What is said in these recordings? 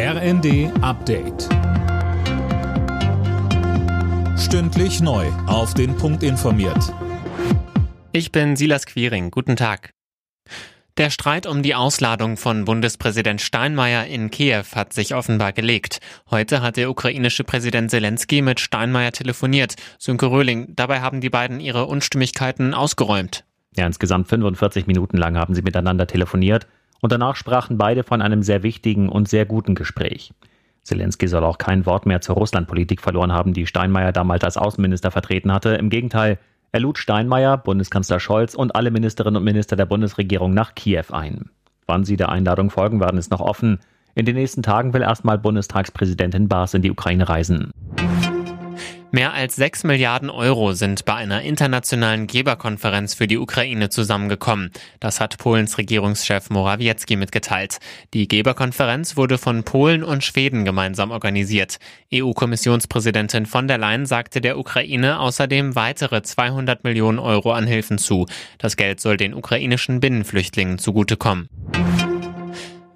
RND Update. Stündlich neu. Auf den Punkt informiert. Ich bin Silas Quiring. Guten Tag. Der Streit um die Ausladung von Bundespräsident Steinmeier in Kiew hat sich offenbar gelegt. Heute hat der ukrainische Präsident Zelensky mit Steinmeier telefoniert. Sönke Röhling, dabei haben die beiden ihre Unstimmigkeiten ausgeräumt. Ja, insgesamt 45 Minuten lang haben sie miteinander telefoniert und danach sprachen beide von einem sehr wichtigen und sehr guten Gespräch. Zelensky soll auch kein Wort mehr zur Russlandpolitik verloren haben, die Steinmeier damals als Außenminister vertreten hatte. Im Gegenteil, er lud Steinmeier, Bundeskanzler Scholz und alle Ministerinnen und Minister der Bundesregierung nach Kiew ein. Wann sie der Einladung folgen werden, ist noch offen. In den nächsten Tagen will erstmal Bundestagspräsidentin Baas in die Ukraine reisen. Mehr als 6 Milliarden Euro sind bei einer internationalen Geberkonferenz für die Ukraine zusammengekommen. Das hat Polens Regierungschef Morawiecki mitgeteilt. Die Geberkonferenz wurde von Polen und Schweden gemeinsam organisiert. EU-Kommissionspräsidentin von der Leyen sagte der Ukraine außerdem weitere 200 Millionen Euro an Hilfen zu. Das Geld soll den ukrainischen Binnenflüchtlingen zugutekommen.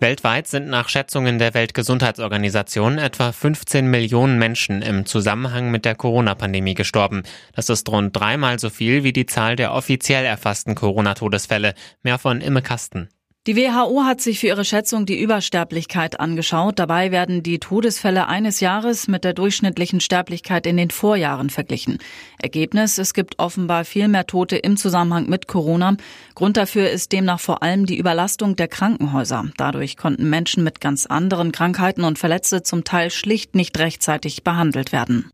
Weltweit sind nach Schätzungen der Weltgesundheitsorganisation etwa 15 Millionen Menschen im Zusammenhang mit der Corona-Pandemie gestorben. Das ist rund dreimal so viel wie die Zahl der offiziell erfassten Corona-Todesfälle. Mehr von Imme Kasten. Die WHO hat sich für ihre Schätzung die Übersterblichkeit angeschaut. Dabei werden die Todesfälle eines Jahres mit der durchschnittlichen Sterblichkeit in den Vorjahren verglichen. Ergebnis, es gibt offenbar viel mehr Tote im Zusammenhang mit Corona. Grund dafür ist demnach vor allem die Überlastung der Krankenhäuser. Dadurch konnten Menschen mit ganz anderen Krankheiten und Verletzte zum Teil schlicht nicht rechtzeitig behandelt werden.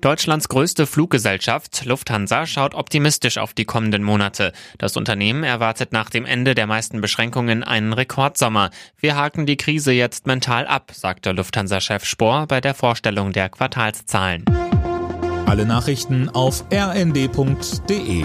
Deutschlands größte Fluggesellschaft Lufthansa schaut optimistisch auf die kommenden Monate. Das Unternehmen erwartet nach dem Ende der meisten Beschränkungen einen Rekordsommer. Wir haken die Krise jetzt mental ab, sagte Lufthansa-Chef Spohr bei der Vorstellung der Quartalszahlen. Alle Nachrichten auf rnd.de